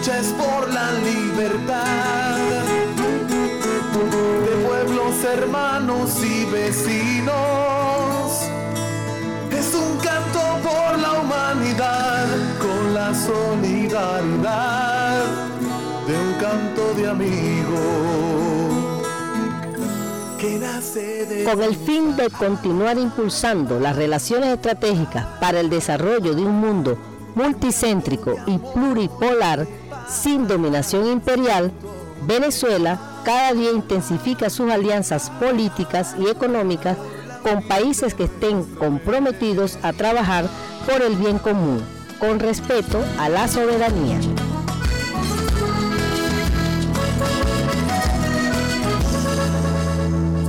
Nuestra lucha es por la libertad de pueblos hermanos y vecinos. Es un canto por la humanidad con la solidaridad de un canto de amigos. Que nace de Con el fin de continuar impulsando las relaciones estratégicas para el desarrollo de un mundo multicéntrico y pluripolar sin dominación imperial, Venezuela cada día intensifica sus alianzas políticas y económicas con países que estén comprometidos a trabajar por el bien común, con respeto a la soberanía.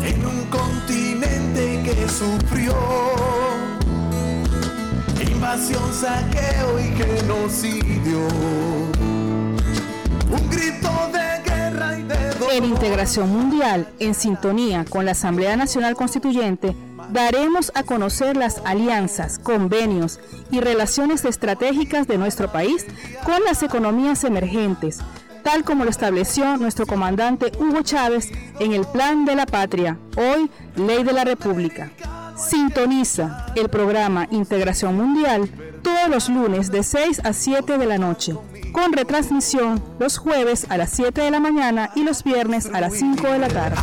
en un continente que sufrió invasión, saqueo y genocidio. Integración Mundial, en sintonía con la Asamblea Nacional Constituyente, daremos a conocer las alianzas, convenios y relaciones estratégicas de nuestro país con las economías emergentes, tal como lo estableció nuestro comandante Hugo Chávez en el Plan de la Patria, hoy Ley de la República. Sintoniza el programa Integración Mundial todos los lunes de 6 a 7 de la noche, con retransmisión los jueves a las 7 de la mañana y los viernes a las 5 de la tarde.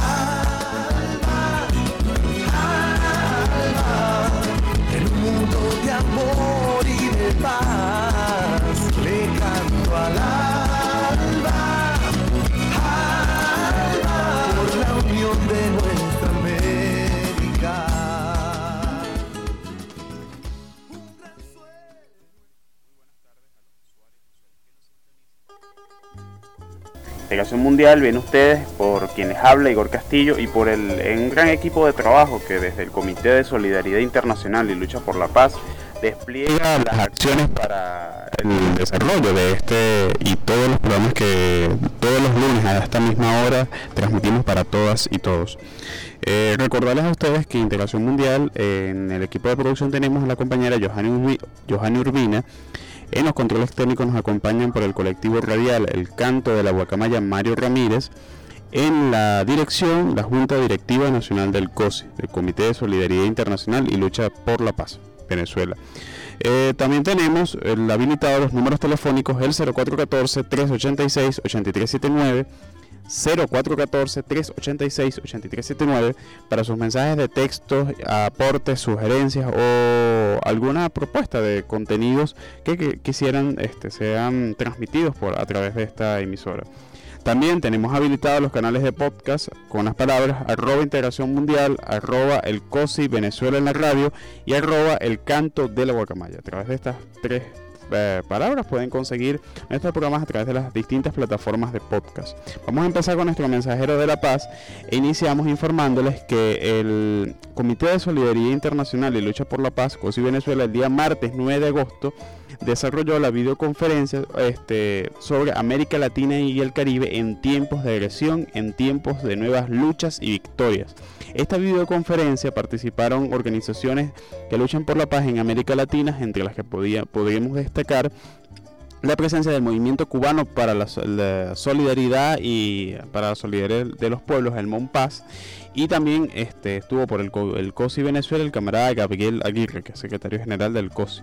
Mundo de amor y de paz, le canto al alba, Integración Mundial viene ustedes por quienes habla Igor Castillo y por el un gran equipo de trabajo que desde el Comité de Solidaridad Internacional y Lucha por la Paz despliega las acciones para el desarrollo de este y todos los programas que todos los lunes a esta misma hora transmitimos para todas y todos. Eh, recordarles a ustedes que Integración Mundial, eh, en el equipo de producción tenemos a la compañera Johanny Urbina, en los controles técnicos nos acompañan por el colectivo radial El Canto de la Guacamaya Mario Ramírez. En la dirección, la Junta Directiva Nacional del COSI, el Comité de Solidaridad Internacional y Lucha por la Paz, Venezuela. Eh, también tenemos el habilitado los números telefónicos el 0414-386-8379, 0414-386-8379 para sus mensajes de texto, aportes, sugerencias o alguna propuesta de contenidos que, quisieran este, sean transmitidos por, a través de esta emisora. También tenemos habilitados los canales de podcast con las palabras arroba integración mundial, arroba el COSI Venezuela en la radio y arroba el canto de la guacamaya. A través de estas tres eh, palabras pueden conseguir nuestros programas a través de las distintas plataformas de podcast. Vamos a empezar con nuestro mensajero de la paz e iniciamos informándoles que el Comité de Solidaridad Internacional y Lucha por la Paz, COSI Venezuela, el día martes 9 de agosto desarrolló la videoconferencia este, sobre América Latina y el Caribe en tiempos de agresión, en tiempos de nuevas luchas y victorias. Esta videoconferencia participaron organizaciones que luchan por la paz en América Latina, entre las que podía, podríamos destacar la presencia del movimiento cubano para la, la solidaridad y para la solidaridad de los pueblos, el MONPAS, y también este, estuvo por el, el COSI Venezuela el camarada Gabriel Aguirre, que es secretario general del COSI.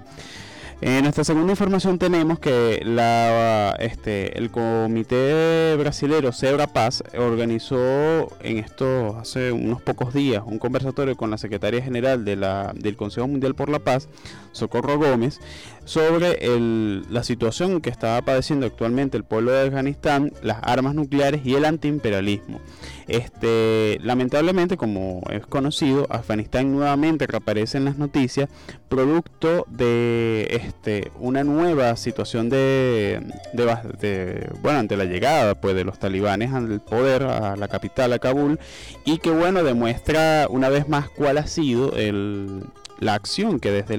En nuestra segunda información tenemos que la, este, el comité brasilero Cebra Paz organizó en esto hace unos pocos días un conversatorio con la secretaria general de la, del Consejo Mundial por la Paz, Socorro Gómez, sobre el- la situación que está padeciendo actualmente el pueblo de Afganistán, las armas nucleares y el antiimperialismo. Este, lamentablemente, como es conocido, Afganistán nuevamente reaparece en las noticias producto de este, una nueva situación de, de de- bueno, ante la llegada pues, de los talibanes al poder, a la capital, a Kabul, y que bueno, demuestra una vez más cuál ha sido el la acción que desde,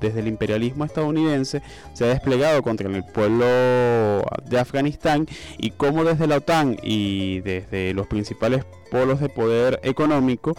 desde el imperialismo estadounidense se ha desplegado contra el pueblo de Afganistán y cómo desde la OTAN y desde los principales polos de poder económico,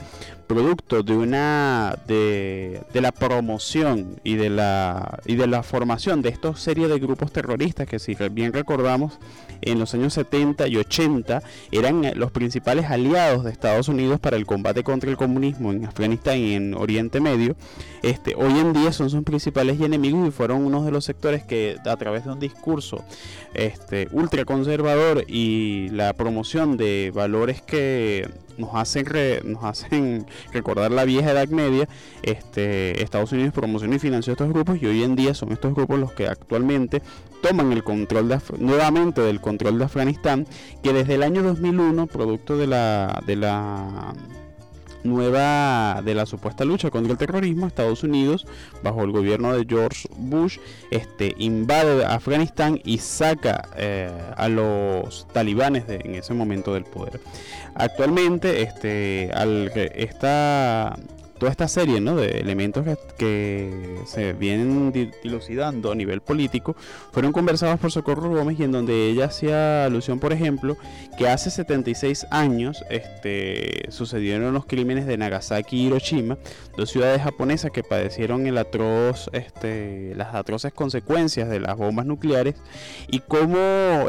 producto de una de, la promoción y de la y de la formación de esta serie de grupos terroristas que si bien recordamos en los años 70 y 80 eran los principales aliados de Estados Unidos para el combate contra el comunismo en Afganistán y en Oriente Medio, este, hoy en día son sus principales enemigos y fueron uno de los sectores que a través de un discurso este, ultraconservador y la promoción de valores que nos hacen, nos hacen recordar la vieja Edad Media, este, Estados Unidos promocionó y financió estos grupos y hoy en día son estos grupos los que actualmente toman el control de nuevamente del control de Afganistán, que desde el año 2001, producto de la, de la nueva de la supuesta lucha contra el terrorismo, Estados Unidos, bajo el gobierno de George Bush, este, invade Afganistán y saca eh, a los talibanes en ese momento del poder. Actualmente, este, al, esta toda esta serie de elementos que, se vienen dilucidando a nivel político fueron conversados por Socorro Gómez y en donde ella hacía alusión, por ejemplo, que hace 76 años este, sucedieron los crímenes de Nagasaki y Hiroshima, dos ciudades japonesas que padecieron el atroz, este, las atroces consecuencias de las bombas nucleares y cómo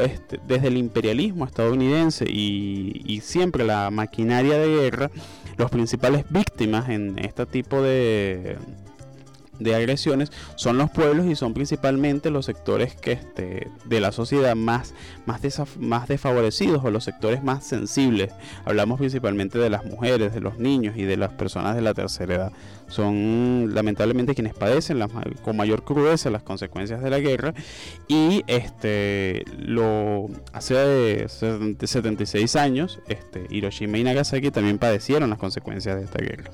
este, desde el imperialismo estadounidense y siempre la maquinaria de guerra, los principales víctimas en este tipo de, de agresiones son los pueblos y son principalmente los sectores que este, de la sociedad más, más, más desfavorecidos o los sectores más sensibles. Hablamos principalmente de las mujeres, de los niños y de las personas de la tercera edad. Son lamentablemente quienes padecen con mayor crudeza las consecuencias de la guerra y este lo hace 76 años este, Hiroshima y Nagasaki también padecieron las consecuencias de esta guerra.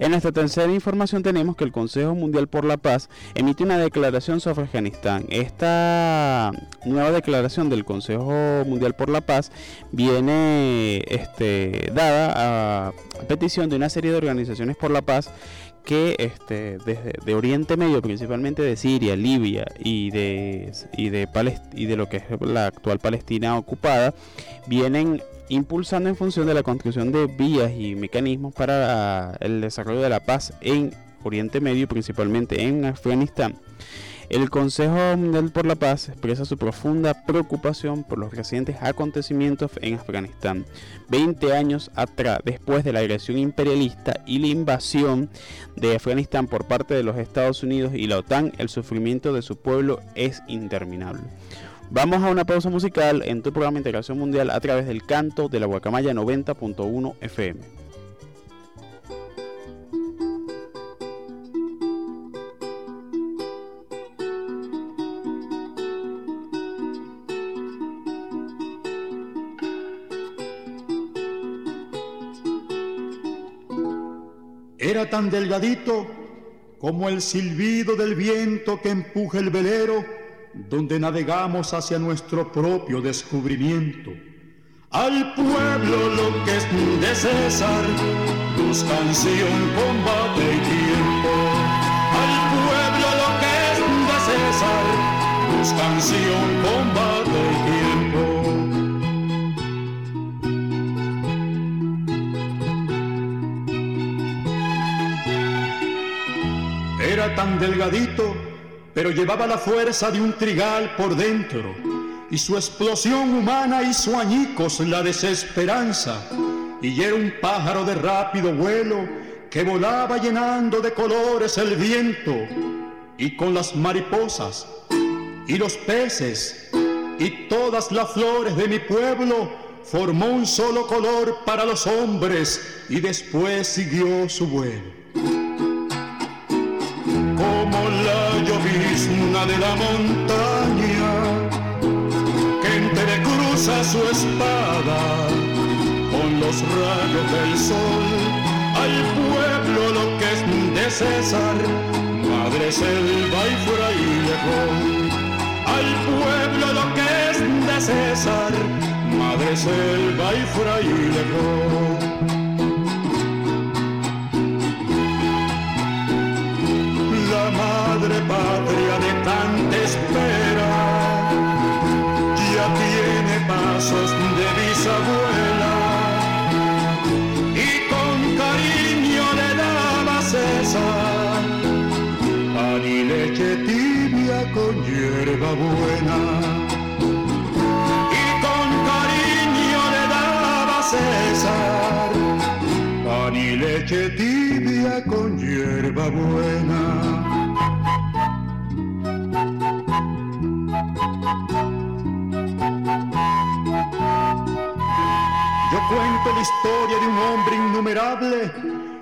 En esta tercera información tenemos que el Consejo Mundial por la Paz emite una declaración sobre Afganistán. Esta nueva declaración del Consejo Mundial por la Paz viene este, dada a petición de una serie de organizaciones por la paz que este, desde de Oriente Medio, principalmente de Siria, Libia y de, y de, y de lo que es la actual Palestina ocupada, vienen impulsando en función de la construcción de vías y mecanismos para el desarrollo de la paz en Oriente Medio, principalmente en Afganistán. El Consejo Mundial por la Paz expresa su profunda preocupación por los recientes acontecimientos en Afganistán, 20 años atrás, después de la agresión imperialista y la invasión de Afganistán por parte de los Estados Unidos y la OTAN, el sufrimiento de su pueblo es interminable. Vamos a una pausa musical en tu programa Integración Mundial a través del canto de la Guacamaya 90.1 FM. Era tan delgadito como el silbido del viento que empuja el velero donde navegamos hacia nuestro propio descubrimiento. Al pueblo lo que es de César, tus canción, combate y tiempo. Al pueblo lo que es de César, tus canción, combate y tiempo. Era tan delgadito pero llevaba la fuerza de un trigal por dentro, y su explosión humana hizo añicos la desesperanza, y era un pájaro de rápido vuelo que volaba llenando de colores el viento, y con las mariposas y los peces y todas las flores de mi pueblo formó un solo color para los hombres y después siguió su vuelo llovizna de la montaña que entrecruza su espada con los rayos del sol. Al pueblo lo que es de César, madre selva y fraile al pueblo lo que es de César, madre selva y fraile madre patria de tanta espera. Ya tiene pasos de bisabuela y con cariño le daba César pan y leche tibia con hierba buena. Y con cariño le daba César pan y leche tibia con hierba buena. Historia de un hombre innumerable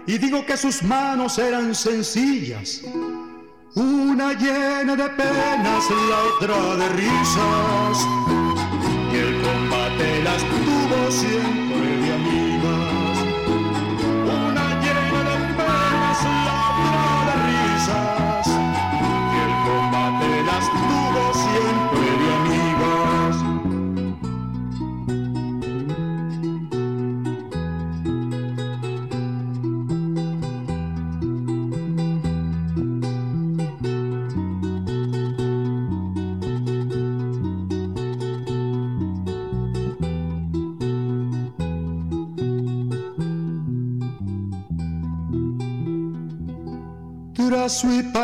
y digo que sus manos eran sencillas. Una llena de penas, la otra de risas. Y el combate las tuvo siempre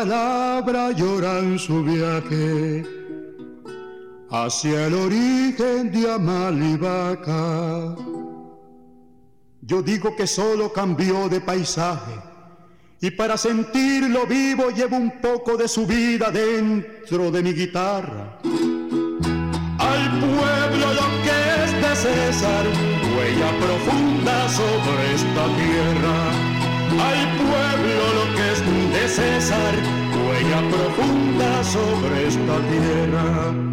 palabra lloran su viaje hacia el origen de Amalivaca. Yo digo que solo cambió de paisaje y para sentirlo vivo llevo un poco de su vida dentro de mi guitarra. Al pueblo lo que es de César, huella profunda sobre esta tierra. Al pueblo lo que es de César, huella profunda sobre esta tierra.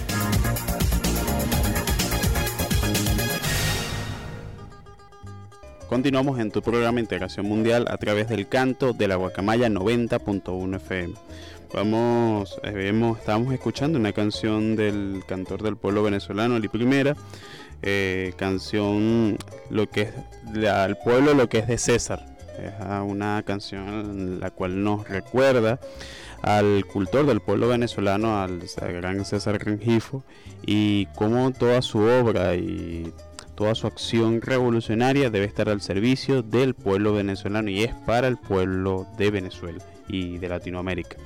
Continuamos en tu programa Integración Mundial a través del canto de la Guacamaya 90.1 FM. Vamos, eh, vemos, escuchando una canción del cantor del pueblo venezolano, Ali Primera, eh, canción lo que es al pueblo lo que es de César. Es una canción la cual nos recuerda al cultor del pueblo venezolano, al gran César Rengifo, y cómo toda su obra y toda su acción revolucionaria debe estar al servicio del pueblo venezolano y es para el pueblo de Venezuela y de Latinoamérica.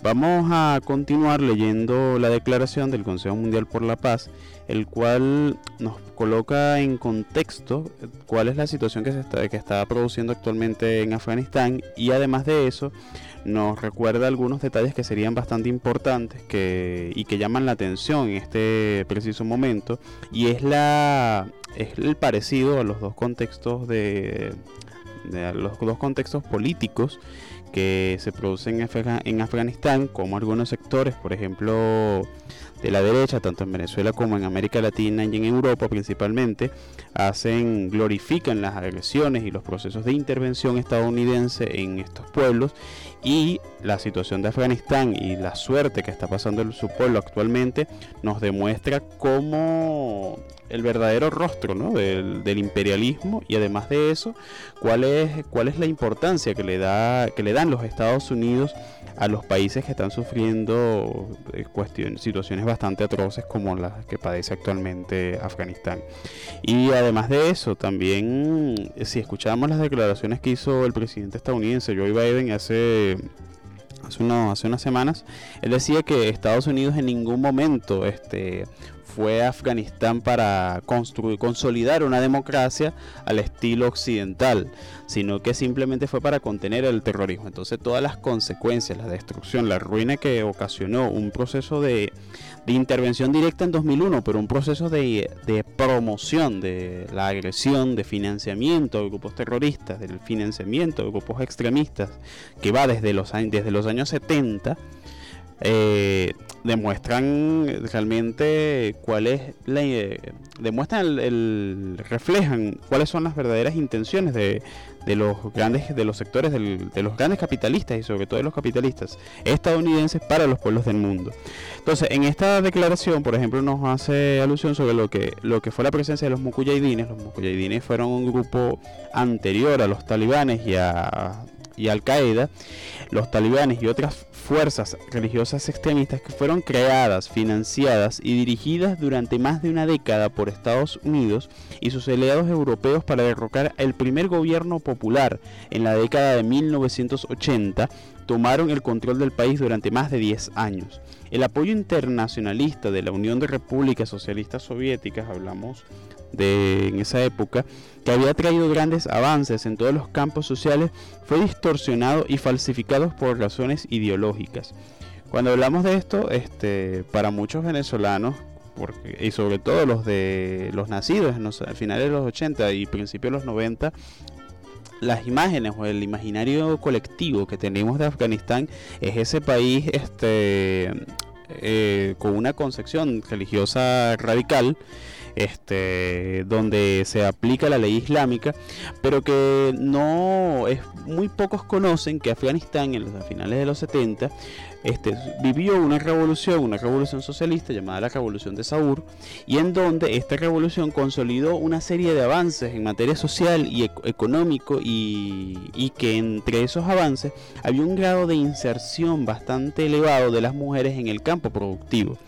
Vamos a continuar leyendo la declaración del Consejo Mundial por la Paz, el cual nos coloca en contexto cuál es la situación que se está, que está produciendo actualmente en Afganistán y además de eso nos recuerda algunos detalles que serían bastante importantes que, y que llaman la atención en este preciso momento y es la es el parecido a los dos contextos de, de los dos contextos políticos que se producen en, Afga en Afganistán, como algunos sectores, por ejemplo, de la derecha, tanto en Venezuela como en América Latina y en Europa principalmente, hacen, glorifican las agresiones y los procesos de intervención estadounidense en estos pueblos Y la situación de Afganistán y la suerte que está pasando su pueblo actualmente nos demuestra cómo el verdadero rostro del, imperialismo y además de eso cuál es cuál es la importancia que le da que le dan los Estados Unidos a los países que están sufriendo eh, situaciones bastante atroces como las que padece actualmente Afganistán. Y además de eso, también si escuchamos las declaraciones que hizo el presidente estadounidense Joe Biden hace hace, hace unas semanas, él decía que Estados Unidos en ningún momento este, fue a Afganistán para construir, consolidar una democracia al estilo occidental, sino que simplemente fue para contener el terrorismo. Entonces todas las consecuencias, la destrucción, la ruina que ocasionó un proceso de, intervención directa en 2001, pero un proceso de, promoción de la agresión, de financiamiento de grupos terroristas, del financiamiento de grupos extremistas, que va desde los, desde los años 70, eh, demuestran realmente cuál es la, eh, demuestran el, reflejan cuáles son las verdaderas intenciones de, de los grandes de los sectores de los grandes capitalistas y sobre todo de los capitalistas estadounidenses para los pueblos del mundo. Entonces en esta declaración por ejemplo nos hace alusión sobre lo que lo que fue la presencia de los mukuyidines los mukuyidines fueron un grupo anterior a los talibanes y a y Al Qaeda, los talibanes y otras fuerzas religiosas extremistas que fueron creadas, financiadas y dirigidas durante más de una década por Estados Unidos y sus aliados europeos para derrocar el primer gobierno popular en la década de 1980, tomaron el control del país durante más de 10 años. El apoyo internacionalista de la Unión de Repúblicas Socialistas Soviéticas, hablamos de en esa época, que había traído grandes avances en todos los campos sociales, fue distorsionado y falsificado por razones ideológicas. Cuando hablamos de esto, este, para muchos venezolanos, porque, y sobre todo los de los nacidos en los finales de los 80 y principios de los 90, las imágenes o el imaginario colectivo que tenemos de Afganistán es ese país este, eh, con una concepción religiosa radical este, donde se aplica la ley islámica, pero que no es muy pocos conocen que Afganistán en los finales de los 70 este, vivió una revolución, una revolución socialista llamada la Revolución de Saur, y en donde esta revolución consolidó una serie de avances en materia social y económico y, y que entre esos avances había un grado de inserción bastante elevado de las mujeres en el campo productivo.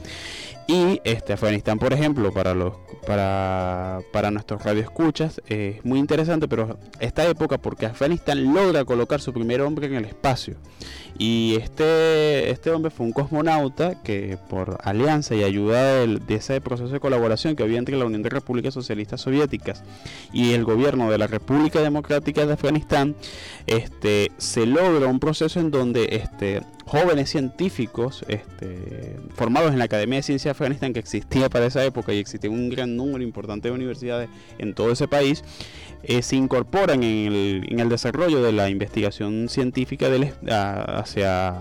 Y este Afganistán, por ejemplo, para los para, para nuestros radioescuchas es muy interesante, pero esta época porque Afganistán logra colocar su primer hombre en el espacio. Y este, este hombre fue un cosmonauta que por alianza y ayuda de, ese proceso de colaboración que había entre la Unión de Repúblicas Socialistas Soviéticas y el gobierno de la República Democrática de Afganistán, este, se logra un proceso en donde este, jóvenes científicos este, formados en la Academia de Ciencias de Afganistán que existía para esa época y existía un gran número importante de universidades en todo ese país, eh, se incorporan en el, en el, desarrollo de la investigación científica del, hacia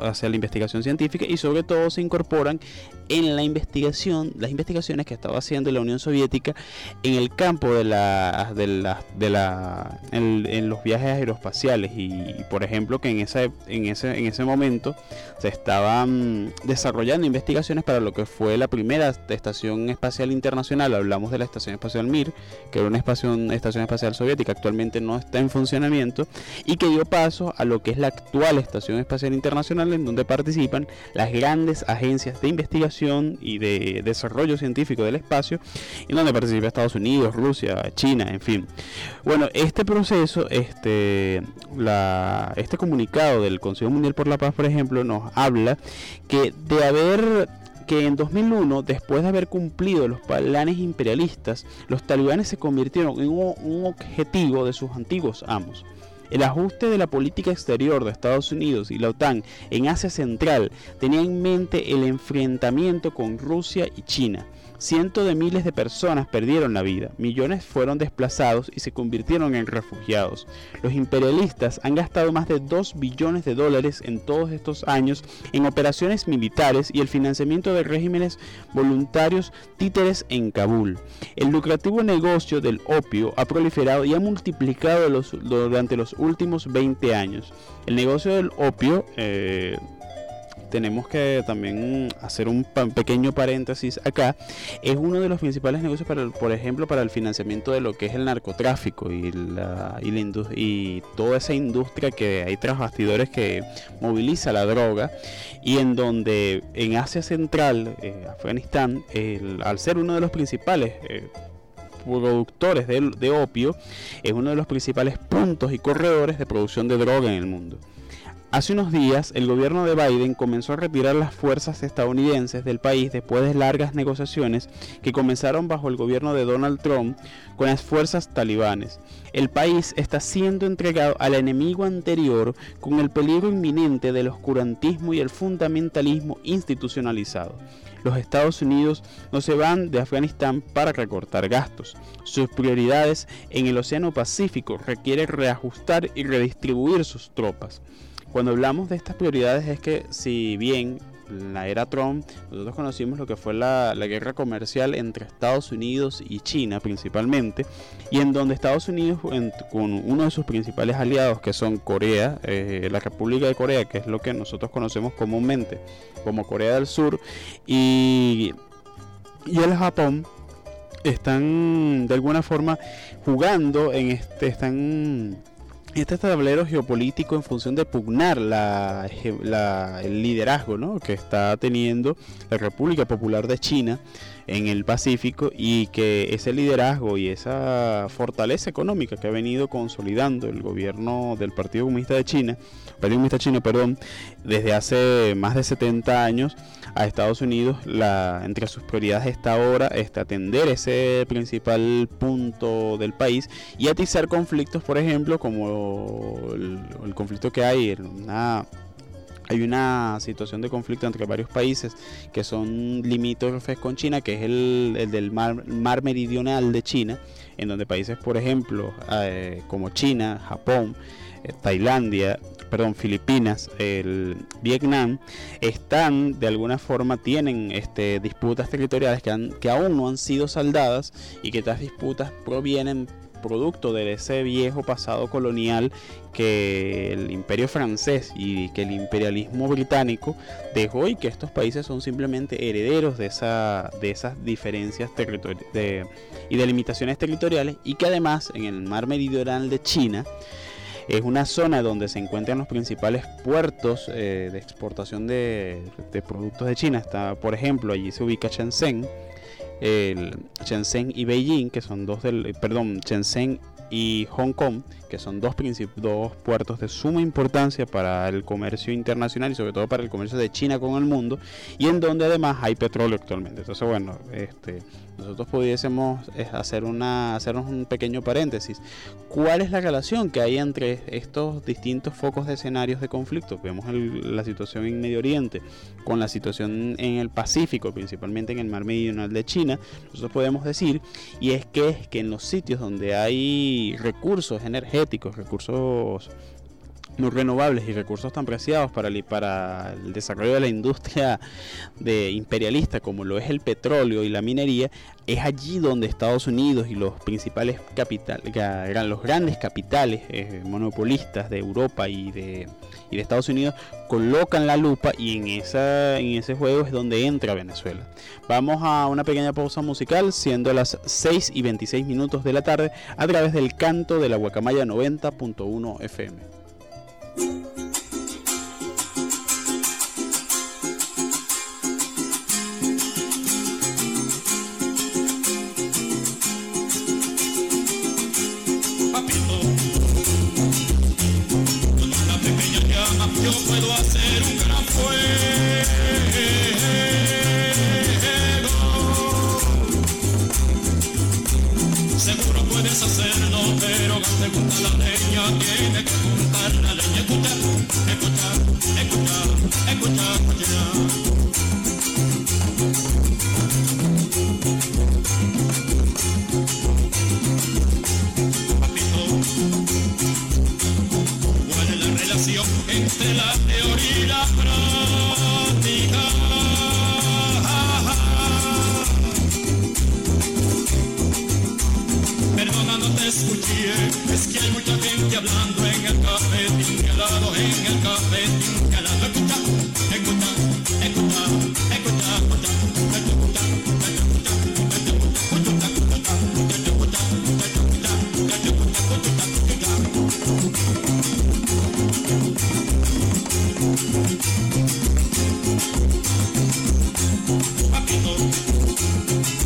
hacia la investigación científica y sobre todo se incorporan en la investigación, las investigaciones que estaba haciendo la Unión Soviética en el campo de la, de la, de la en, los viajes aeroespaciales. Y, por ejemplo que en ese, en ese, en ese momento se estaban desarrollando investigaciones para lo que fue la primera estación espacial internacional, hablamos de la estación espacial Mir, que era una estación, estación espacial soviética, actualmente no está en funcionamiento y que dio paso a lo que es la actual estación espacial internacional en donde participan las grandes agencias de investigación y de desarrollo científico del espacio, en donde participa Estados Unidos, Rusia, China, en fin. Bueno, este proceso, este, la, este comunicado del Consejo Mundial por la Paz, por ejemplo, nos habla que de haber que en 2001, después de haber cumplido los planes imperialistas, los talibanes se convirtieron en un objetivo de sus antiguos amos. El ajuste de la política exterior de Estados Unidos y la OTAN en Asia Central tenía en mente el enfrentamiento con Rusia y China. Cientos de miles de personas perdieron la vida, millones fueron desplazados y se convirtieron en refugiados. Los imperialistas han gastado más de 2 billones de dólares en todos estos años en operaciones militares y el financiamiento de regímenes voluntarios títeres en Kabul. El lucrativo negocio del opio ha proliferado y ha multiplicado durante los últimos 20 años. El negocio del opio eh, tenemos que también hacer un pequeño paréntesis acá, es uno de los principales negocios, para por ejemplo, para el financiamiento de lo que es el narcotráfico y, la, y, toda esa industria que hay tras bastidores que moviliza la droga y en donde en Asia Central, eh, Afganistán, al ser uno de los principales eh, productores de opio, es uno de los principales puntos y corredores de producción de droga en el mundo. Hace unos días, el gobierno de Biden comenzó a retirar las fuerzas estadounidenses del país después de largas negociaciones que comenzaron bajo el gobierno de Donald Trump con las fuerzas talibanes. El país está siendo entregado al enemigo anterior con el peligro inminente del oscurantismo y el fundamentalismo institucionalizado. Los Estados Unidos no se van de Afganistán para recortar gastos. Sus prioridades en el Océano Pacífico requieren reajustar y redistribuir sus tropas. Cuando hablamos de estas prioridades es que si bien la era Trump, nosotros conocimos lo que fue la, guerra comercial entre Estados Unidos y China principalmente, y en donde Estados Unidos con uno de sus principales aliados que son Corea, eh, la República de Corea, que es lo que nosotros conocemos comúnmente como Corea del Sur, y, y el Japón, están de alguna forma jugando en este, están este tablero geopolítico en función de pugnar el liderazgo ¿no? que está teniendo la República Popular de China en el Pacífico y que ese liderazgo y esa fortaleza económica que ha venido consolidando el gobierno del Partido Comunista de China, Partido Comunista Chino, perdón, desde hace más de 70 años a Estados Unidos, la, entre sus prioridades está ahora este, atender ese principal punto del país y atizar conflictos, por ejemplo, como el, el conflicto que hay en una hay una situación de conflicto entre varios países que son limítrofes con China, que es el, del mar, meridional de China, en donde países, por ejemplo, eh, como China, Japón, eh, Tailandia, perdón, Filipinas, el Vietnam, están de alguna forma, tienen este, disputas territoriales que, que aún no han sido saldadas y que estas disputas provienen producto de ese viejo pasado colonial que el imperio francés y que el imperialismo británico dejó y que estos países son simplemente herederos de, esa, de esas diferencias de, y delimitaciones territoriales y que además en el mar meridional de China es una zona donde se encuentran los principales puertos eh, de exportación de, de, productos de China. Está, por ejemplo, allí se ubica Shenzhen, el Shenzhen y Beijing, que son dos del, perdón, Shenzhen y Hong Kong, que son dos, dos puertos de suma importancia para el comercio internacional y sobre todo para el comercio de China con el mundo, y en donde además hay petróleo actualmente. Entonces, bueno, este, nosotros pudiésemos eh, hacer una, hacernos un pequeño paréntesis. ¿Cuál es la relación que hay entre estos distintos focos de escenarios de conflicto? Vemos la situación en Medio Oriente con la situación en el Pacífico, principalmente en el mar meridional de China. Nosotros podemos decir, y es que, es que en los sitios donde hay recursos energéticos, recursos no renovables y recursos tan preciados para el, para el desarrollo de la industria de imperialista como lo es el petróleo y la minería, es allí donde Estados Unidos y los principales capitales, los grandes capitales eh, monopolistas de Europa y de, y de Estados Unidos colocan la lupa y en, esa, en ese juego es donde entra Venezuela. Vamos a una pequeña pausa musical, siendo las 6 y 26 minutos de la tarde, a través del canto de la Guacamaya 90.1 FM. ¿Cuál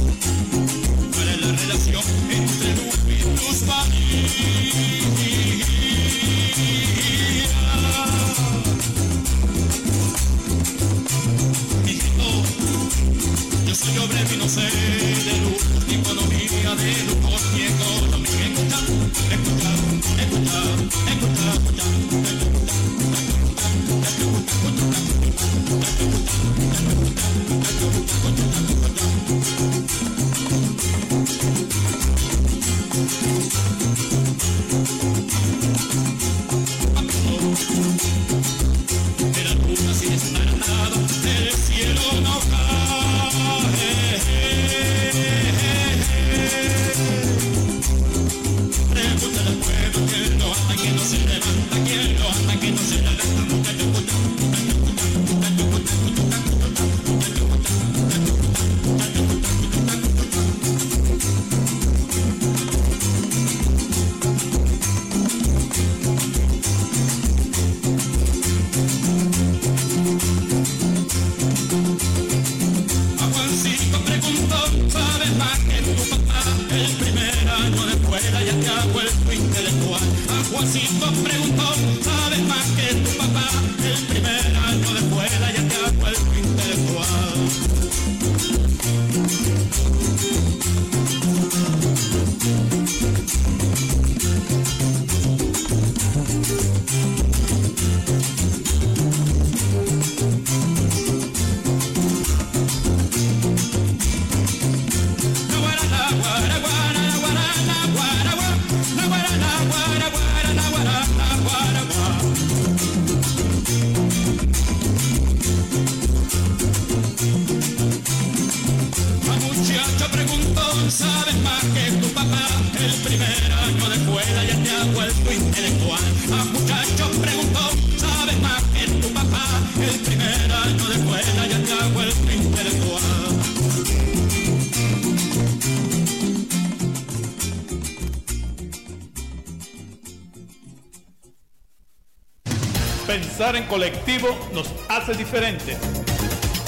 En colectivo nos hace diferentes.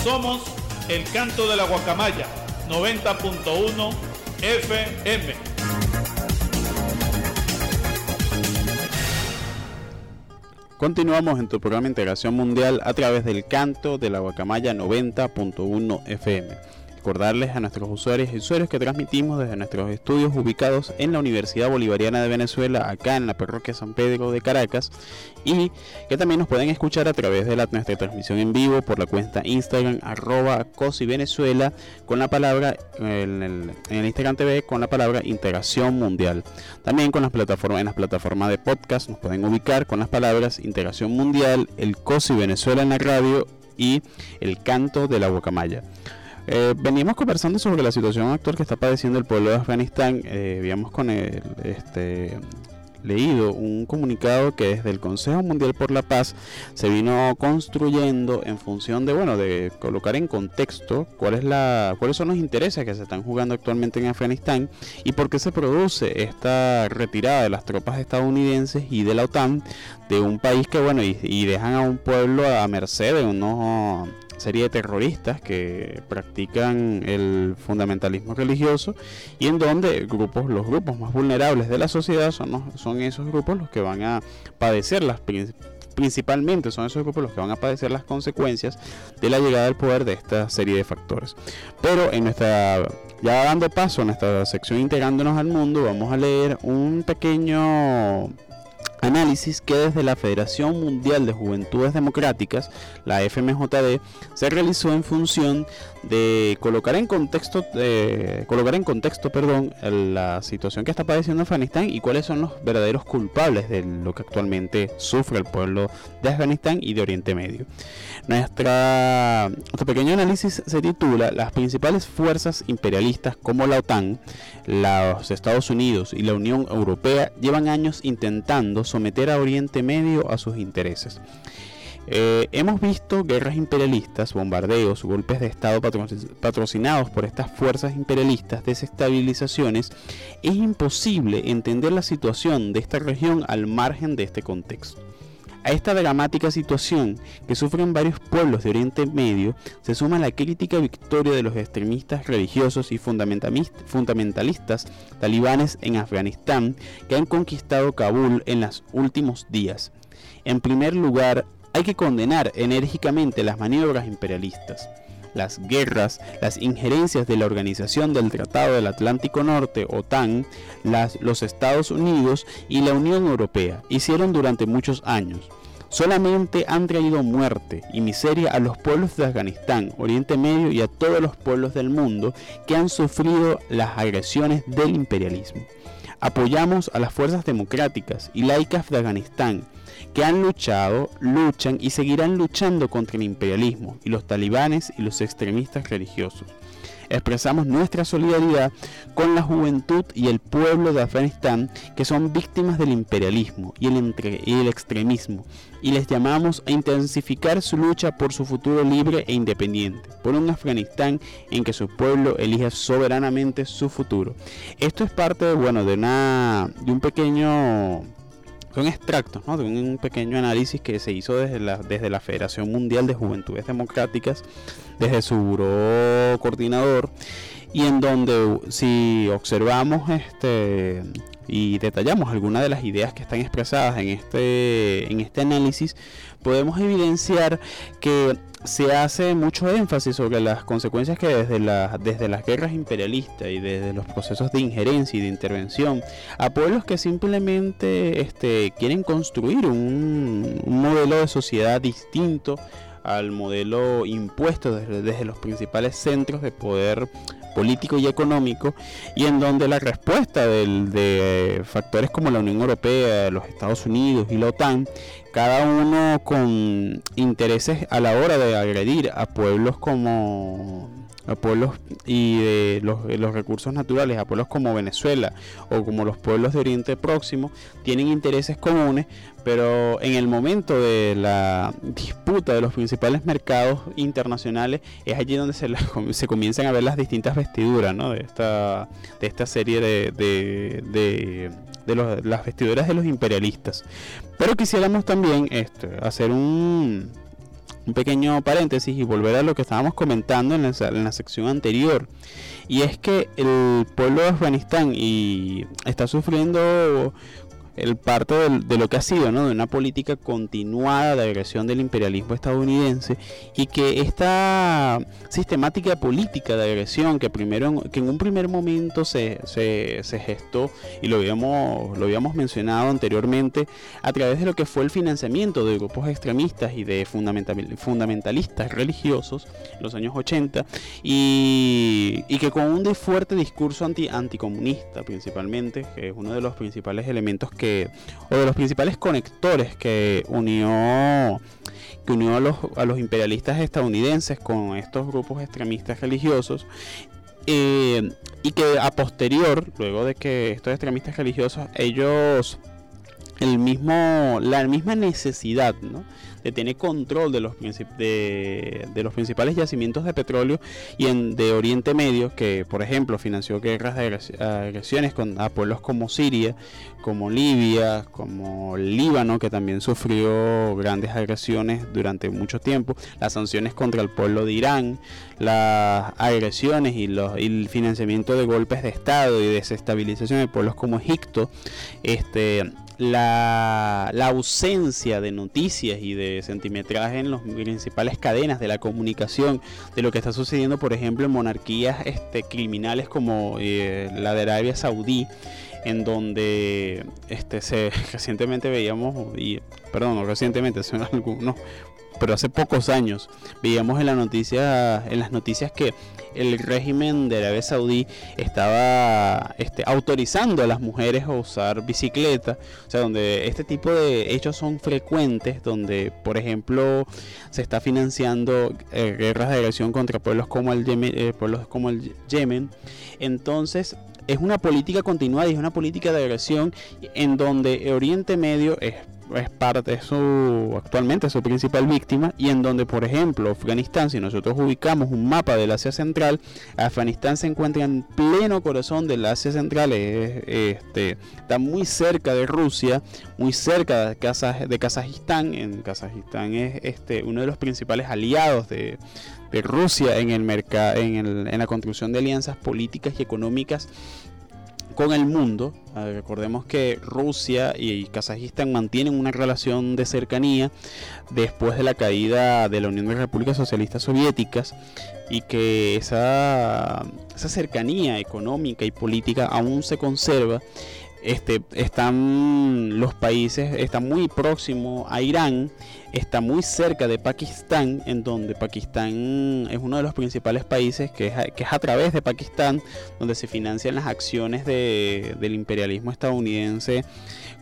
Somos el canto de la guacamaya 90.1 FM. Continuamos en tu programa Integración Mundial a través del canto de la Guacamaya 90.1 FM. Recordarles a nuestros usuarios y usuarios que transmitimos desde nuestros estudios ubicados en la Universidad Bolivariana de Venezuela, acá en la parroquia San Pedro de Caracas, y que también nos pueden escuchar a través de la, nuestra transmisión en vivo por la cuenta Instagram arroba COSI Venezuela con la palabra en el, en Instagram TV con la palabra Integración Mundial. También con las plataformas en las plataformas de podcast nos pueden ubicar con las palabras Integración Mundial, el COSI Venezuela en la radio y el canto de la guacamaya. Eh, venimos conversando sobre la situación actual que está padeciendo el pueblo de Afganistán. Eh, habíamos con el, este, leído un comunicado que desde el Consejo Mundial por la Paz se vino construyendo en función de bueno de colocar en contexto cuál es la cuáles son los intereses que se están jugando actualmente en Afganistán y por qué se produce esta retirada de las tropas estadounidenses y de la OTAN de un país que bueno y, y dejan a un pueblo a merced de unos serie de terroristas que practican el fundamentalismo religioso y en donde grupos los grupos más vulnerables de la sociedad son, son esos grupos los que van a padecer las prin- principalmente son esos grupos los que van a padecer las consecuencias de la llegada al poder de esta serie de factores. Pero en nuestra ya dando paso a nuestra sección integrándonos al mundo, vamos a leer un pequeño análisis que desde la Federación Mundial de Juventudes Democráticas, la FMJD, se realizó en función de colocar en contexto, colocar en contexto, perdón, la situación que está padeciendo Afganistán y cuáles son los verdaderos culpables de lo que actualmente sufre el pueblo de Afganistán y de Oriente Medio. Nuestro pequeño análisis se titula Las principales fuerzas imperialistas como la OTAN, los Estados Unidos y la Unión Europea llevan años intentando someter a Oriente Medio a sus intereses. Eh, hemos visto guerras imperialistas, bombardeos, golpes de Estado patrocinados por estas fuerzas imperialistas, desestabilizaciones. Es imposible entender la situación de esta región al margen de este contexto. A esta dramática situación que sufren varios pueblos de Oriente Medio se suma la crítica victoria de los extremistas religiosos y fundamentalistas talibanes en Afganistán que han conquistado Kabul en los últimos días. En primer lugar, hay que condenar enérgicamente las maniobras imperialistas las guerras, las injerencias de la Organización del Tratado del Atlántico Norte, OTAN, los Estados Unidos y la Unión Europea hicieron durante muchos años. Solamente han traído muerte y miseria a los pueblos de Afganistán, Oriente Medio y a todos los pueblos del mundo que han sufrido las agresiones del imperialismo. Apoyamos a las fuerzas democráticas y laicas de Afganistán que han luchado, luchan y seguirán luchando contra el imperialismo y los talibanes y los extremistas religiosos. Expresamos nuestra solidaridad con la juventud y el pueblo de Afganistán que son víctimas del imperialismo y el, extremismo y les llamamos a intensificar su lucha por su futuro libre e independiente, por un Afganistán en que su pueblo elija soberanamente su futuro. Esto es parte, bueno, de, una, de un pequeño son extractos de un pequeño análisis que se hizo desde la, desde la Federación Mundial de Juventudes Democráticas, desde su buró coordinador, y en donde si observamos este y detallamos algunas de las ideas que están expresadas en este, en este análisis, podemos evidenciar que se hace mucho énfasis sobre las consecuencias que desde, la, desde las guerras imperialistas y desde los procesos de injerencia y de intervención a pueblos que simplemente este, quieren construir un, modelo de sociedad distinto al modelo impuesto desde, desde los principales centros de poder político y económico y en donde la respuesta de factores como la Unión Europea, los Estados Unidos y la OTAN, cada uno con intereses a la hora de agredir a pueblos como pueblos y de los, los, recursos naturales, a pueblos como Venezuela o como los pueblos de Oriente Próximo, tienen intereses comunes, pero en el momento de la disputa de los principales mercados internacionales es allí donde se, se comienzan a ver las distintas vestiduras ¿no? de, esta, de esta serie de, de, de, los, las vestiduras de los imperialistas. Pero quisiéramos también este, hacer un, un pequeño paréntesis y volver a lo que estábamos comentando en la, sección anterior. Y es que el pueblo de Afganistán y está sufriendo el parte de, lo que ha sido, ¿no? de una política continuada de agresión del imperialismo estadounidense y que esta sistemática política de agresión que primero que en un primer momento se, se, gestó y lo habíamos, lo habíamos mencionado anteriormente a través de lo que fue el financiamiento de grupos extremistas y de fundamentalistas religiosos en los años 80 y, y que con un fuerte discurso anti, anticomunista principalmente, que es uno de los principales elementos que o de los principales conectores que unió que unió a los, a los imperialistas estadounidenses con estos grupos extremistas religiosos eh, y que a posterior, luego de que estos extremistas religiosos, ellos el mismo, la misma necesidad ¿no? de tener control de los, de, los principales yacimientos de petróleo y en, de Oriente Medio, que por ejemplo financió guerras de agresiones con, a pueblos como Siria, como Libia, como Líbano, que también sufrió grandes agresiones durante mucho tiempo, las sanciones contra el pueblo de Irán, las agresiones y, los, y el financiamiento de golpes de Estado y desestabilización de pueblos como Egipto, este, la, ausencia de noticias y de centimetraje en las principales cadenas de la comunicación de lo que está sucediendo, por ejemplo, en monarquías este, criminales como eh, la de Arabia Saudí, en donde este se recientemente veíamos y perdón, recientemente, son algunos pero hace pocos años veíamos en la noticia en las noticias que el régimen de Arabia Saudí estaba este, autorizando a las mujeres a usar bicicleta, o sea, donde este tipo de hechos son frecuentes, donde, por ejemplo, se está financiando eh, guerras de agresión contra pueblos como el Yemen, eh, pueblos como el Yemen. Entonces, es una política continuada y es una política de agresión en donde Oriente Medio es es parte, de su, actualmente su principal víctima y en donde, por ejemplo, Afganistán, si nosotros ubicamos un mapa del Asia Central, Afganistán se encuentra en pleno corazón del Asia Central, este, está muy cerca de Rusia, muy cerca de, de Kazajistán, en Kazajistán es este, uno de los principales aliados de, Rusia en, el en, en la construcción de alianzas políticas y económicas con el mundo. Ah, recordemos que Rusia y Kazajistán mantienen una relación de cercanía después de la caída de la Unión de Repúblicas Socialistas Soviéticas y que esa, esa cercanía económica y política aún se conserva. Este, están los países, está muy próximo a Irán está muy cerca de Pakistán, en donde Pakistán es uno de los principales países que es, a través de Pakistán donde se financian las acciones de, del imperialismo estadounidense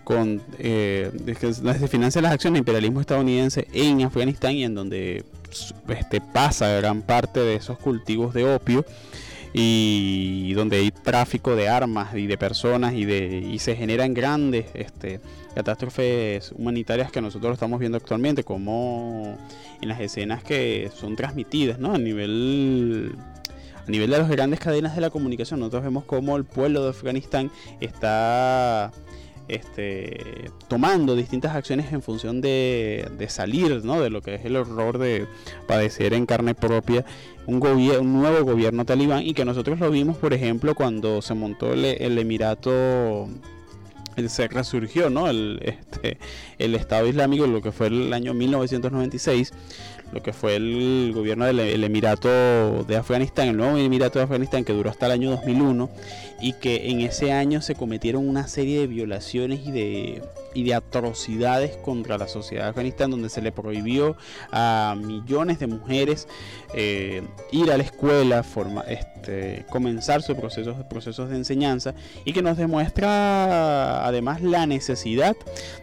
con eh, se financian las acciones del imperialismo estadounidense en Afganistán y en donde este, pasa gran parte de esos cultivos de opio y donde hay tráfico de armas y de personas y de y se generan grandes este catástrofes humanitarias que nosotros estamos viendo actualmente, como en las escenas que son transmitidas ¿no? a nivel a nivel de las grandes cadenas de la comunicación. Nosotros vemos cómo el pueblo de Afganistán está este, tomando distintas acciones en función de, salir ¿no? de lo que es el horror de padecer en carne propia un, un nuevo gobierno talibán y que nosotros lo vimos, por ejemplo, cuando se montó el, el Emirato se resurgió ¿no? el, este, el Estado Islámico, lo que fue el año 1996, lo que fue el gobierno del Emirato de Afganistán, el nuevo Emirato de Afganistán que duró hasta el año 2001 y que en ese año se cometieron una serie de violaciones y de, y de atrocidades contra la sociedad de Afganistán, donde se le prohibió a millones de mujeres eh, ir a la escuela, forma, este, comenzar sus procesos, procesos de enseñanza y que nos demuestra además la necesidad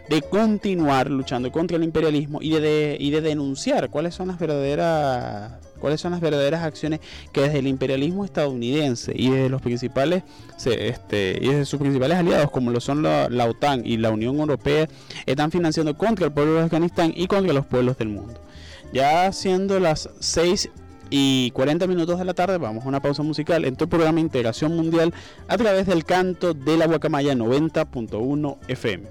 de continuar luchando contra el imperialismo y de, y de denunciar cuáles son las verdaderas cuáles son las verdaderas acciones que desde el imperialismo estadounidense y desde los principales este, y desde sus principales aliados como lo son la, la, OTAN y la Unión Europea están financiando contra el pueblo de Afganistán y contra los pueblos del mundo. Ya siendo las 6 y 40 minutos de la tarde vamos a una pausa musical en tu programa Integración Mundial a través del canto de la Guacamaya 90.1 FM.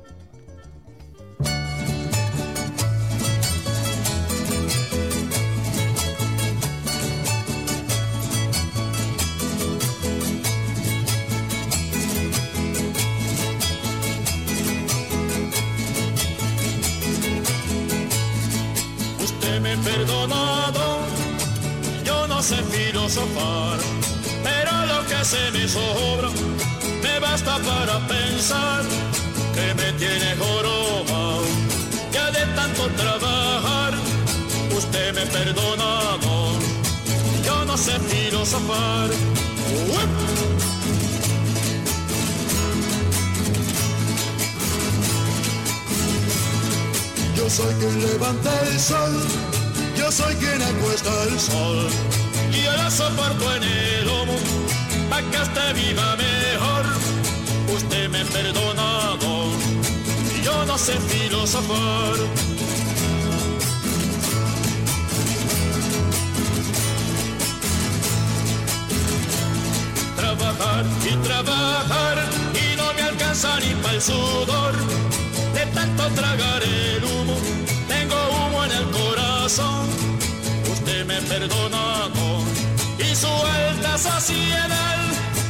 perdonado, yo no sé filosofar, pero lo que se me sobra me basta para pensar que me tiene joroba. Ya de tanto trabajar, usted me perdonado, yo no sé filosofar. Yo soy quien levanta el sol, yo soy quien acuesta el sol. Y yo la soporto en el lomo, pa' que esté viva mejor. Usted me ha perdonado, yo no sé filosofar. Trabajar y trabajar y no me alcanza ni para el sudor de tanto tragar el humo, tengo humo en el corazón. Usted me perdona y su alta sociedad.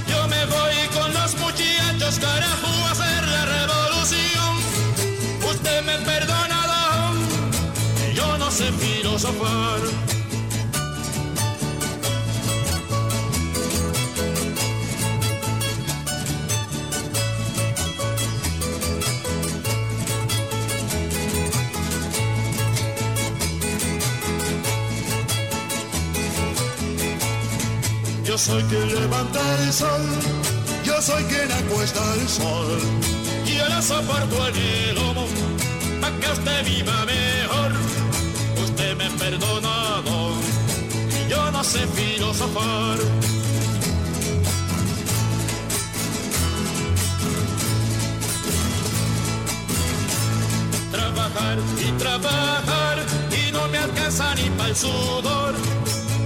Yo me voy con los muchachos, carajo, a hacer la revolución. Usted me perdona, yo no sé filosofar. Yo soy quien levanta el sol, yo soy quien acuesta el sol. Y yo la soporto en el lomo, pa' que usted viva mejor. Usted me ha perdonado, y yo no sé filosofar. Trabajar y trabajar, y no me alcanza ni para el sudor.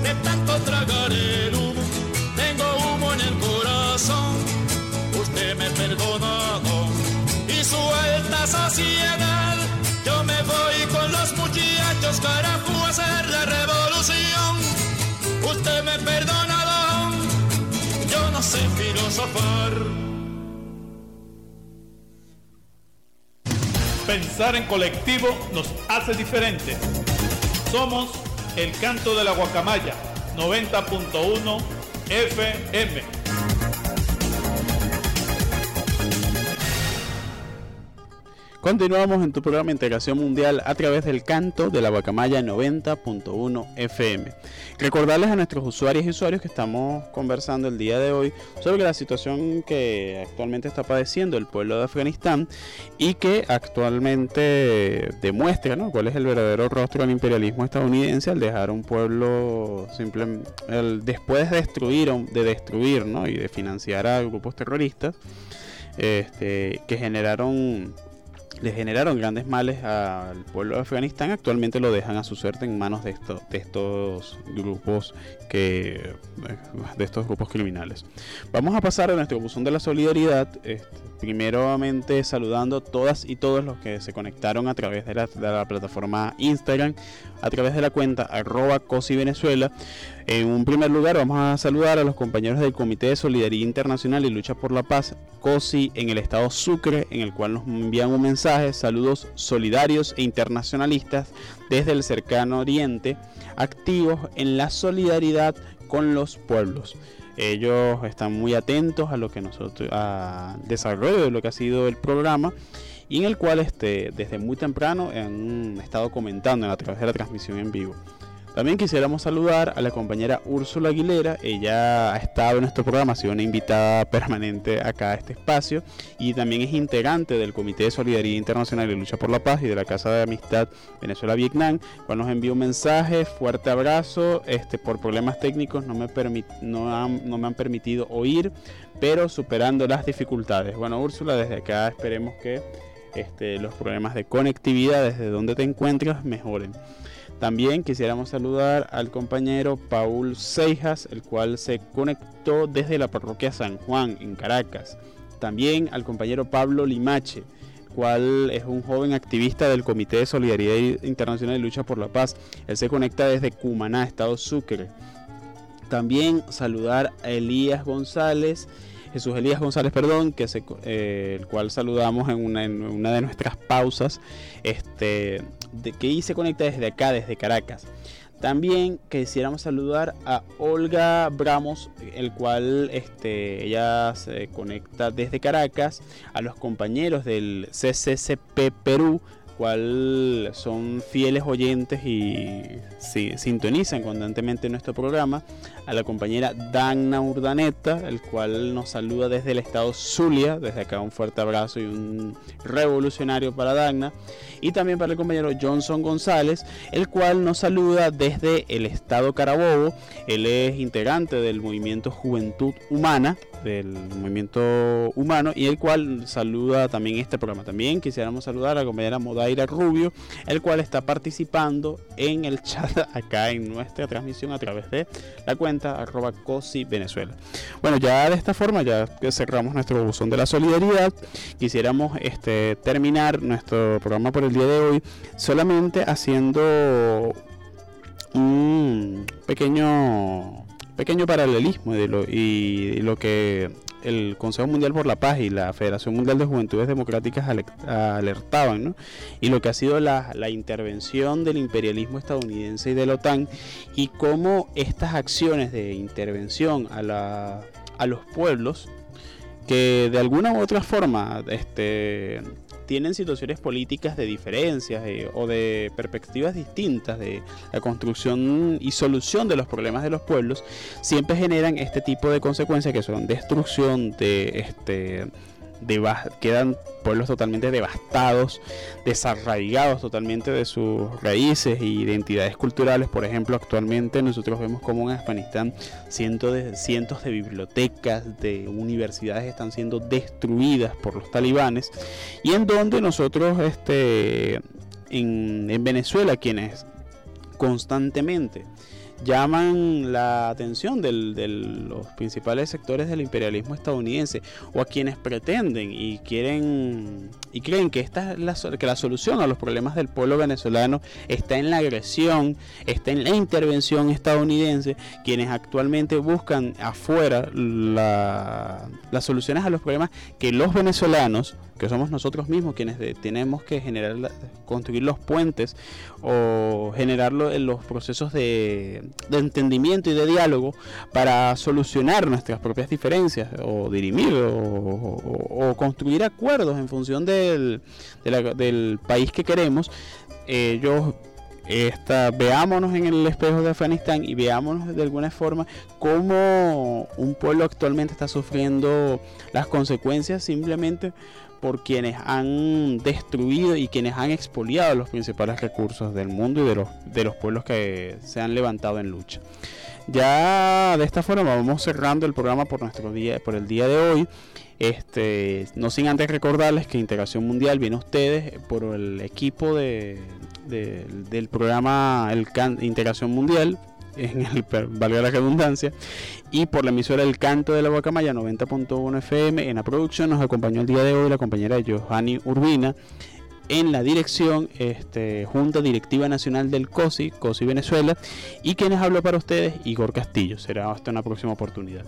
De tanto tragar el humo, tengo humo en el corazón. Usted me ha perdonado y suelta sociedad. Yo me voy con los muchachos carajo a hacer la revolución. Usted me ha perdonado, yo no sé filosofar. Pensar en colectivo nos hace diferentes. Somos el canto de la guacamaya 90.1 FM. Continuamos en tu programa Integración Mundial a través del canto de la Guacamaya 90.1 FM. Recordarles a nuestros usuarios y usuarios que estamos conversando el día de hoy sobre la situación que actualmente está padeciendo el pueblo de Afganistán y que actualmente demuestra ¿no? cuál es el verdadero rostro del imperialismo estadounidense al dejar un pueblo simple, el, después de destruir, de destruir ¿no? y de financiar a grupos terroristas este, que generaron le generaron grandes males al pueblo de Afganistán, actualmente lo dejan a su suerte en manos de, estos de estos grupos que de estos grupos criminales. Vamos a pasar a nuestro buzón de la solidaridad, este, primeramente saludando a todas y todos los que se conectaron a través de la, de la plataforma Instagram, a través de la cuenta arroba. En un primer lugar vamos a saludar a los compañeros del Comité de Solidaridad Internacional y Lucha por la Paz, COSI, en el estado Sucre, en el cual nos envían un mensaje, saludos solidarios e internacionalistas desde el cercano oriente, activos en la solidaridad con los pueblos. Ellos están muy atentos a lo que nosotros, a desarrollo de lo que ha sido el programa y en el cual este, desde muy temprano han estado comentando a través de la transmisión en vivo. También quisiéramos saludar a la compañera Úrsula Aguilera. Ella ha estado en nuestro programa, ha sido una invitada permanente acá a este espacio y también es integrante del Comité de Solidaridad Internacional y Lucha por la Paz y de la Casa de Amistad Venezuela-Vietnam, cual nos envió un mensaje, fuerte abrazo, este, por problemas técnicos no me, no, han, no me han permitido oír, pero superando las dificultades. Bueno, Úrsula, desde acá esperemos que este, los problemas de conectividad desde donde te encuentras mejoren. También quisiéramos saludar al compañero Paul Seijas, el cual se conectó desde la parroquia San Juan en Caracas. También al compañero Pablo Limache, cual es un joven activista del Comité de Solidaridad Internacional y Lucha por la Paz. Él se conecta desde Cumaná, Estado Sucre. También saludar a Elías González, Jesús Elías González, perdón, que eh, el cual saludamos en una, en una, de nuestras pausas, este, de que se conecta desde acá, desde Caracas. También quisiéramos saludar a Olga Bramos, el cual este, ella se conecta desde Caracas, a los compañeros del CCCP Perú, cual son fieles oyentes y sintonizan constantemente nuestro programa, a la compañera Dagna Urdaneta, el cual nos saluda desde el estado Zulia, desde acá un fuerte abrazo y un revolucionario para Dagna, y también para el compañero Johnson González, el cual nos saluda desde el estado Carabobo, él es integrante del movimiento Juventud Humana, del movimiento humano y el cual saluda también este programa. También quisiéramos saludar a la compañera Modaira Rubio, el cual está participando en el chat acá en nuestra transmisión a través de la cuenta arroba COSI. Bueno, ya de esta forma ya cerramos nuestro buzón de la solidaridad. Quisiéramos este, terminar nuestro programa por el día de hoy solamente haciendo un pequeño pequeño paralelismo de lo, y, lo que el Consejo Mundial por la Paz y la Federación Mundial de Juventudes Democráticas alertaban, ¿no? y lo que ha sido la, la, intervención del imperialismo estadounidense y de la OTAN, y cómo estas acciones de intervención a, la, a los pueblos, que de alguna u otra forma este, tienen situaciones políticas de diferencias eh, o de perspectivas distintas de la construcción y solución de los problemas de los pueblos, siempre generan este tipo de consecuencias que son destrucción de este quedan pueblos totalmente devastados, desarraigados totalmente de sus raíces e identidades culturales. Por ejemplo, actualmente nosotros vemos como en Afganistán cientos de, cientos de bibliotecas, de universidades están siendo destruidas por los talibanes y en donde nosotros este, en, en Venezuela, quienes constantemente llaman la atención de los principales sectores del imperialismo estadounidense o a quienes pretenden y quieren y creen que esta es la, que la solución a los problemas del pueblo venezolano está en la agresión, está en la intervención estadounidense, quienes actualmente buscan afuera las soluciones a los problemas que los venezolanos que somos nosotros mismos quienes tenemos que generar, construir los puentes o generar los procesos de, entendimiento y de diálogo para solucionar nuestras propias diferencias o dirimir o, construir acuerdos en función del, país que queremos. Ellos esta, veámonos en el espejo de Afganistán y veámonos de alguna forma cómo un pueblo actualmente está sufriendo las consecuencias simplemente por quienes han destruido y quienes han expoliado los principales recursos del mundo y de los, de los pueblos que se han levantado en lucha. Ya de esta forma vamos cerrando el programa por nuestro día, por el día de hoy. Este, no sin antes recordarles que Integración Mundial viene a ustedes por el equipo de, del programa el Integración Mundial en el, valga la redundancia, y por la emisora El Canto de la Guacamaya 90.1 FM. En la producción nos acompañó el día de hoy la compañera Johanny Urbina. En la dirección, este, Junta Directiva Nacional del COSI, COSI Venezuela, y quienes habló para ustedes, Igor Castillo. Será hasta una próxima oportunidad.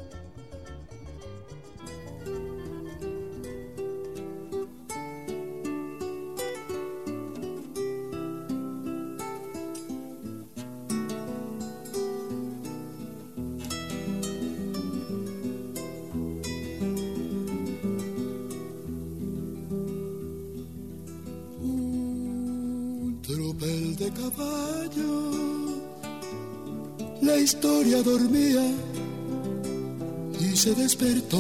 Historia dormía y se despertó.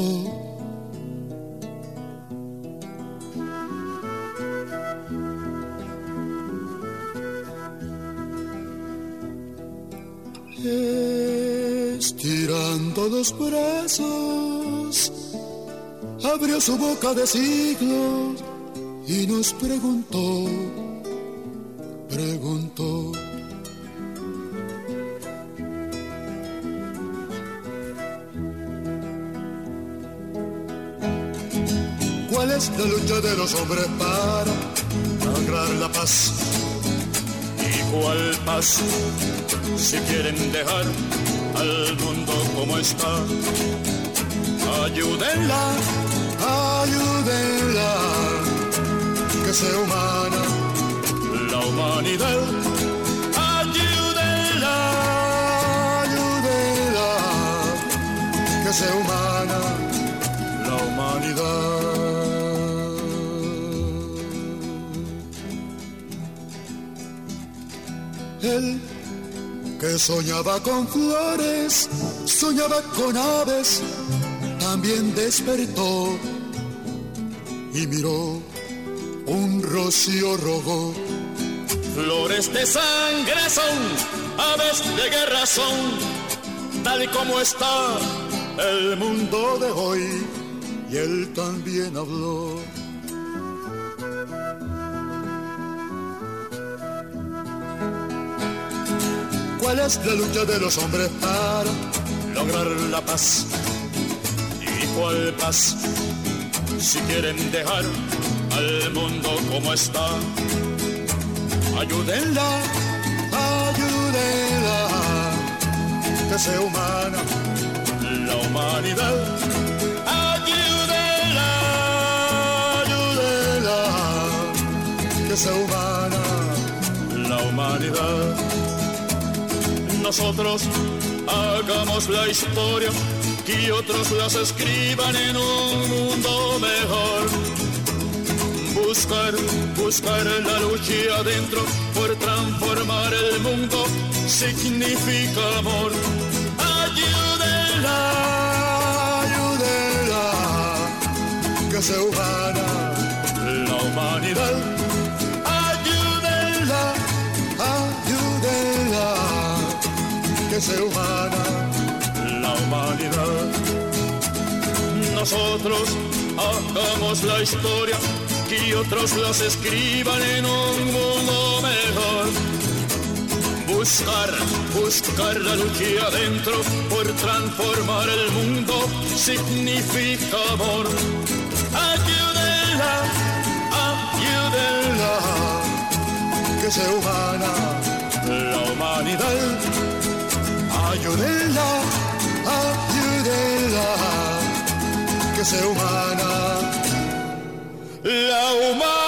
Estirando los brazos, abrió su boca de siglos y nos preguntó preguntó. ¿Cuál es la lucha de los hombres para lograr la paz? ¿Y cuál paz si quieren dejar al mundo como está? Ayúdenla, ayúdenla, que sea humana humanidad. Ayúdela, ayúdela, que sea humana Que soñaba con flores, soñaba con aves, también despertó y miró un rocío rojo Flores de sangre son, aves de guerra son, tal y como está el mundo de hoy. Y él también habló. ¿Cuál es la lucha de los hombres para lograr la paz? ¿Y cuál paz? Si quieren dejar al mundo como está Ayúdenla, ayúdenla, que sea humana la humanidad. Ayúdenla, ayúdenla, que sea humana la humanidad. Nosotros hagamos la historia y otros las escriban en un mundo mejor buscar, buscar la lucha adentro por transformar el mundo significa amor. Ayúdenla, ayúdenla, que se humana la humanidad. Que se humana la humanidad. Nosotros hagamos la historia y otros las escriban en un mundo mejor. Buscar, buscar la lucha adentro por transformar el mundo significa amor. Ayúdenla, ayúdenla, que se humana la humanidad you the que sea humana, la humana.